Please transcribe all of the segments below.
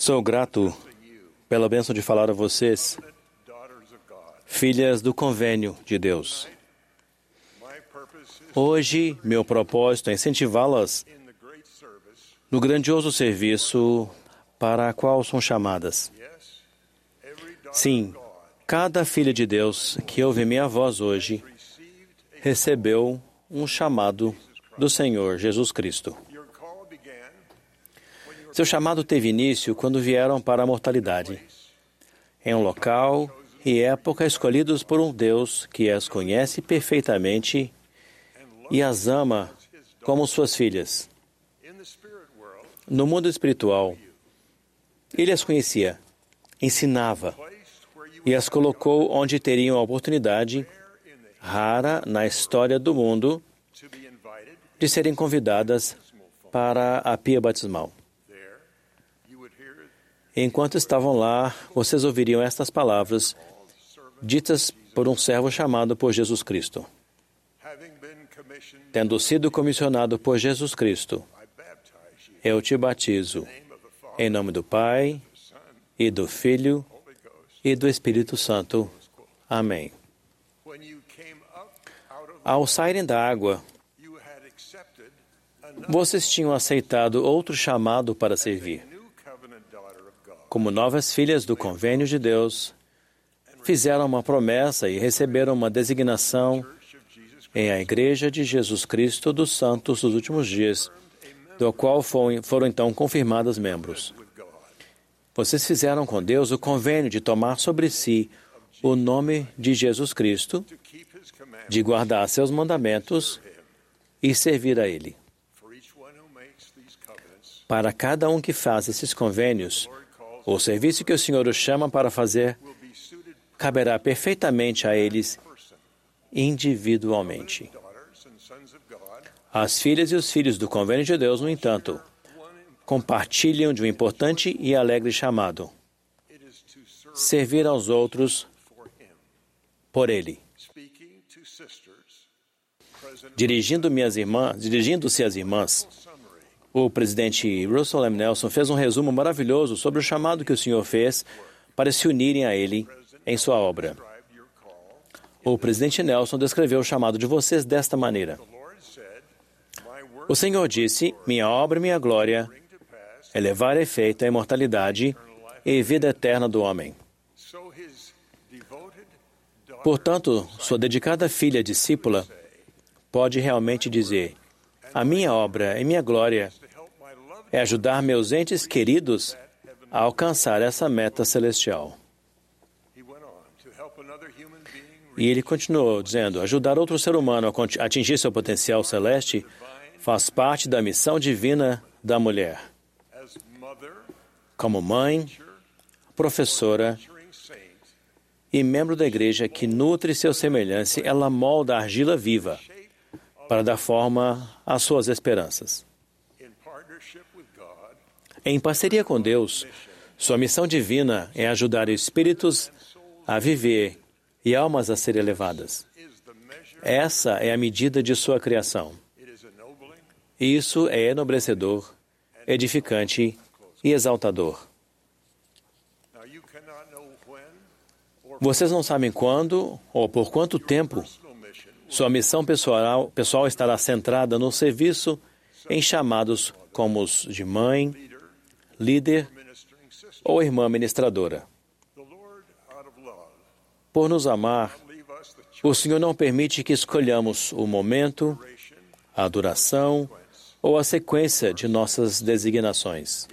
Sou grato pela bênção de falar a vocês, filhas do convênio de Deus. Hoje, meu propósito é incentivá-las no grandioso serviço para qual são chamadas. Sim, cada filha de Deus que ouve minha voz hoje recebeu um chamado do Senhor Jesus Cristo. Seu chamado teve início quando vieram para a mortalidade, em um local e época escolhidos por um Deus que as conhece perfeitamente e as ama como suas filhas. No mundo espiritual, ele as conhecia, ensinava e as colocou onde teriam a oportunidade, rara na história do mundo, de serem convidadas para a pia batismal. Enquanto estavam lá, vocês ouviriam estas palavras ditas por um servo chamado por Jesus Cristo. Tendo sido comissionado por Jesus Cristo, eu te batizo em nome do Pai e do Filho e do Espírito Santo. Amém. Ao saírem da água, vocês tinham aceitado outro chamado para servir. Como novas filhas do convênio de Deus, fizeram uma promessa e receberam uma designação em a Igreja de Jesus Cristo dos Santos dos Últimos Dias, do qual foram então confirmadas membros. Vocês fizeram com Deus o convênio de tomar sobre si o nome de Jesus Cristo, de guardar seus mandamentos e servir a Ele. Para cada um que faz esses convênios, o serviço que o Senhor os chama para fazer caberá perfeitamente a eles individualmente. As filhas e os filhos do convênio de Deus, no entanto, compartilham de um importante e alegre chamado: servir aos outros por Ele. Dirigindo-me às irmãs, dirigindo-se às irmãs, o presidente Russell M. Nelson fez um resumo maravilhoso sobre o chamado que o Senhor fez para se unirem a Ele em sua obra. O presidente Nelson descreveu o chamado de vocês desta maneira: O Senhor disse: Minha obra e minha glória é levar a efeito a imortalidade e vida eterna do homem. Portanto, sua dedicada filha discípula pode realmente dizer: A minha obra e minha glória é ajudar meus entes queridos a alcançar essa meta celestial. E ele continuou dizendo: ajudar outro ser humano a atingir seu potencial celeste faz parte da missão divina da mulher. Como mãe, professora e membro da igreja que nutre seu semelhante, ela molda a argila viva para dar forma às suas esperanças. Em parceria com Deus, sua missão divina é ajudar espíritos a viver e almas a serem elevadas. Essa é a medida de sua criação. Isso é enobrecedor, edificante e exaltador. Vocês não sabem quando ou por quanto tempo sua missão pessoal, pessoal estará centrada no serviço em chamados como os de mãe, líder ou irmã ministradora. Por nos amar, o Senhor não permite que escolhamos o momento, a duração ou a sequência de nossas designações.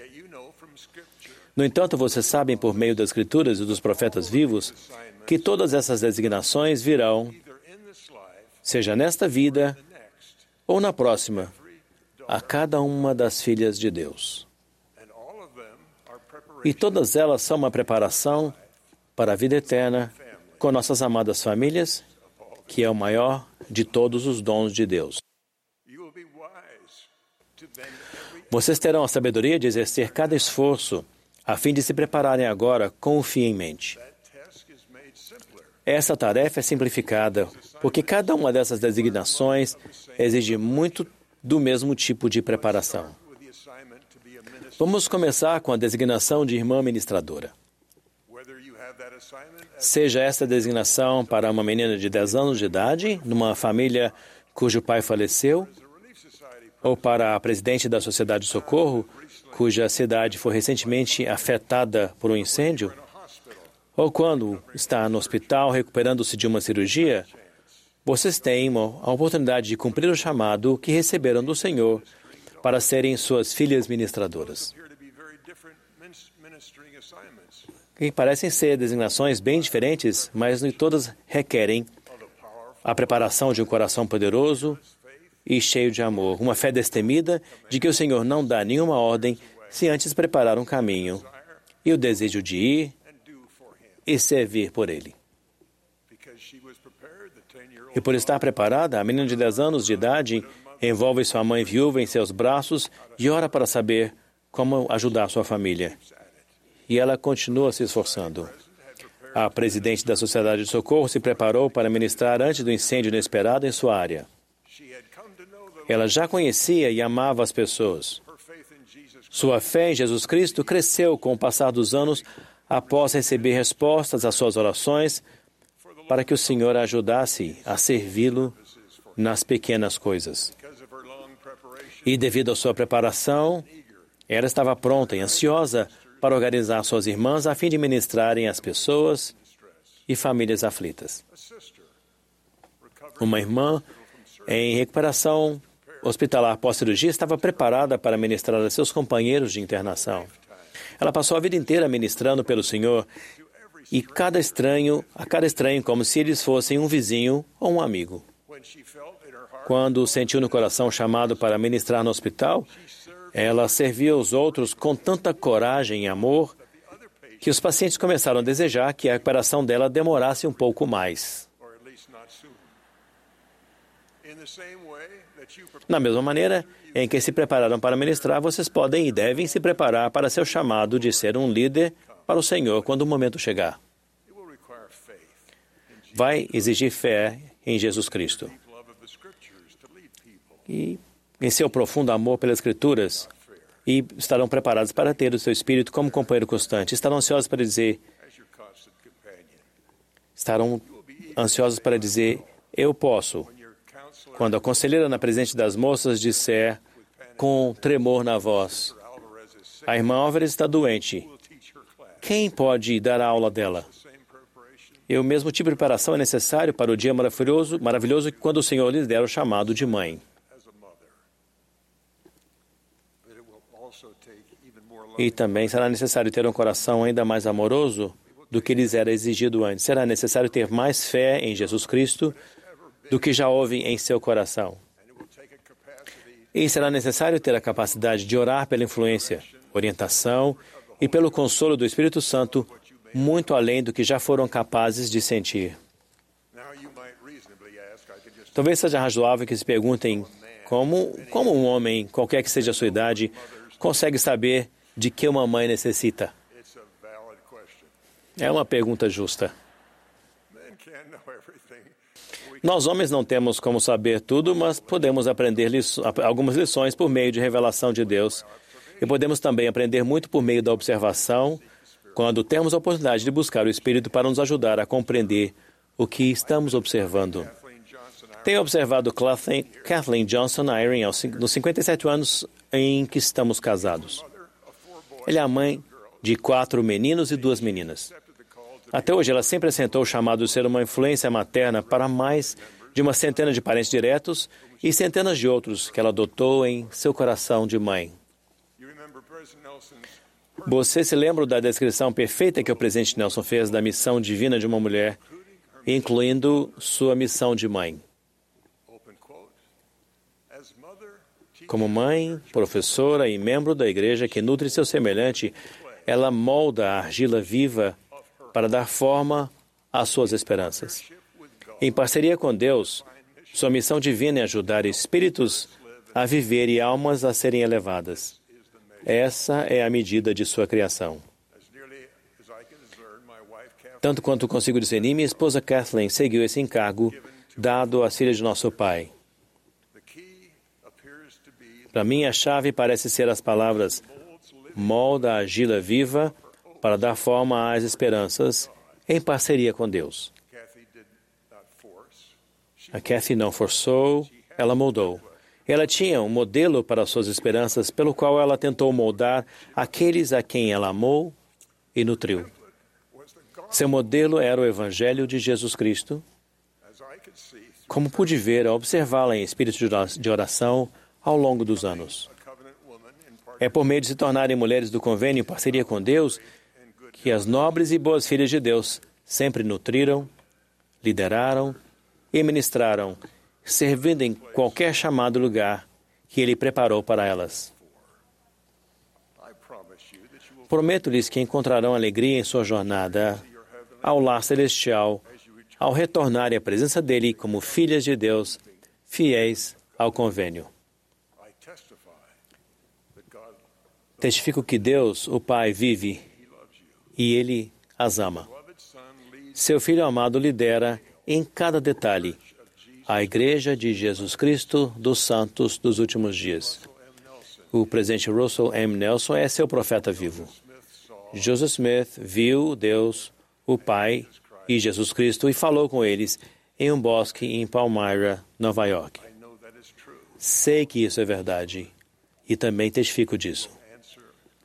No entanto, vocês sabem por meio das Escrituras e dos profetas vivos que todas essas designações virão, seja nesta vida ou na próxima, a cada uma das filhas de Deus. E todas elas são uma preparação para a vida eterna com nossas amadas famílias, que é o maior de todos os dons de Deus. Vocês terão a sabedoria de exercer cada esforço a fim de se prepararem agora com o fim em mente. Essa tarefa é simplificada porque cada uma dessas designações exige muito do mesmo tipo de preparação. Vamos começar com a designação de irmã ministradora. Seja esta designação para uma menina de 10 anos de idade, numa família cujo pai faleceu, ou para a presidente da Sociedade de Socorro, cuja cidade foi recentemente afetada por um incêndio, ou quando está no hospital recuperando-se de uma cirurgia, vocês têm a oportunidade de cumprir o chamado que receberam do Senhor para serem suas filhas ministradoras. Que parecem ser designações bem diferentes, mas todas requerem a preparação de um coração poderoso e cheio de amor, uma fé destemida de que o Senhor não dá nenhuma ordem se antes preparar um caminho e o desejo de ir e servir por Ele. E por estar preparada, a menina de 10 anos de idade envolve sua mãe viúva em seus braços e ora para saber como ajudar sua família. E ela continua se esforçando. A presidente da Sociedade de Socorro se preparou para ministrar antes do incêndio inesperado em sua área. Ela já conhecia e amava as pessoas. Sua fé em Jesus Cristo cresceu com o passar dos anos após receber respostas às suas orações para que o Senhor a ajudasse a servi-lo nas pequenas coisas. E devido à sua preparação, ela estava pronta e ansiosa para organizar suas irmãs a fim de ministrarem às pessoas e famílias aflitas. Uma irmã em recuperação hospitalar pós-cirurgia estava preparada para ministrar a seus companheiros de internação. Ela passou a vida inteira ministrando pelo Senhor e cada estranho, a cada estranho como se eles fossem um vizinho ou um amigo. Quando sentiu no coração chamado para ministrar no hospital, ela servia os outros com tanta coragem e amor que os pacientes começaram a desejar que a recuperação dela demorasse um pouco mais. Na mesma maneira em que se prepararam para ministrar, vocês podem e devem se preparar para seu chamado de ser um líder para o Senhor quando o momento chegar. Vai exigir fé em Jesus Cristo. E em seu profundo amor pelas Escrituras, e estarão preparados para ter o seu espírito como companheiro constante. Estarão ansiosos para dizer, estarão ansiosos para dizer, eu posso, quando a conselheira na presente das moças disser, com tremor na voz, a irmã Álvares está doente. Quem pode dar a aula dela? E o mesmo tipo de preparação é necessário para o dia maravilhoso, maravilhoso quando o Senhor lhes der o chamado de mãe. E também será necessário ter um coração ainda mais amoroso do que lhes era exigido antes. Será necessário ter mais fé em Jesus Cristo do que já houve em seu coração. E será necessário ter a capacidade de orar pela influência, orientação e pelo consolo do Espírito Santo, muito além do que já foram capazes de sentir. Talvez seja razoável que se perguntem como, como um homem, qualquer que seja a sua idade, consegue saber de que uma mãe necessita? É uma pergunta justa. Nós homens não temos como saber tudo, mas podemos aprender liço algumas lições por meio de revelação de Deus. E podemos também aprender muito por meio da observação, quando temos a oportunidade de buscar o Espírito para nos ajudar a compreender o que estamos observando. Tenho observado Kathleen Johnson Iring nos 57 anos em que estamos casados. Ela é a mãe de quatro meninos e duas meninas. Até hoje, ela sempre assentou o chamado de ser uma influência materna para mais de uma centena de parentes diretos e centenas de outros que ela adotou em seu coração de mãe. Você se lembra da descrição perfeita que o presidente Nelson fez da missão divina de uma mulher, incluindo sua missão de mãe? Como mãe, professora e membro da igreja que nutre seu semelhante, ela molda a argila viva para dar forma às suas esperanças. Em parceria com Deus, sua missão divina é ajudar espíritos a viver e almas a serem elevadas. Essa é a medida de sua criação. Tanto quanto consigo discernir, minha esposa Kathleen seguiu esse encargo dado às filhas de nosso pai. Para mim, a chave parece ser as palavras molda a argila viva para dar forma às esperanças em parceria com Deus. A Kathy não forçou, ela moldou. Ela tinha um modelo para suas esperanças, pelo qual ela tentou moldar aqueles a quem ela amou e nutriu. Seu modelo era o Evangelho de Jesus Cristo. Como pude ver ao observá-la em espírito de oração ao longo dos anos. É por meio de se tornarem mulheres do convênio em parceria com Deus que as nobres e boas filhas de Deus sempre nutriram, lideraram e ministraram servindo em qualquer chamado lugar que Ele preparou para elas. Prometo-lhes que encontrarão alegria em sua jornada ao lar celestial, ao retornarem à presença dele como filhas de Deus, fiéis ao convênio. Testifico que Deus, o Pai, vive e Ele as ama. Seu Filho amado lidera em cada detalhe a Igreja de Jesus Cristo dos Santos dos Últimos Dias. O presidente Russell M. Nelson é seu profeta vivo. Joseph Smith viu Deus, o Pai e Jesus Cristo e falou com eles em um bosque em Palmyra, Nova York. Sei que isso é verdade e também testifico disso.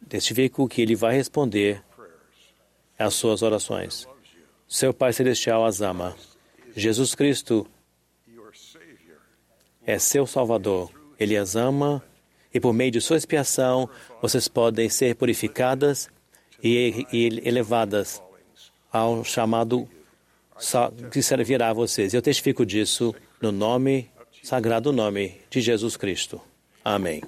Testifico que ele vai responder às suas orações. Seu Pai Celestial as ama. Jesus Cristo é seu Salvador. Ele as ama e, por meio de sua expiação, vocês podem ser purificadas e elevadas ao chamado que servirá a vocês. Eu testifico disso no nome, sagrado nome de Jesus Cristo. Amém.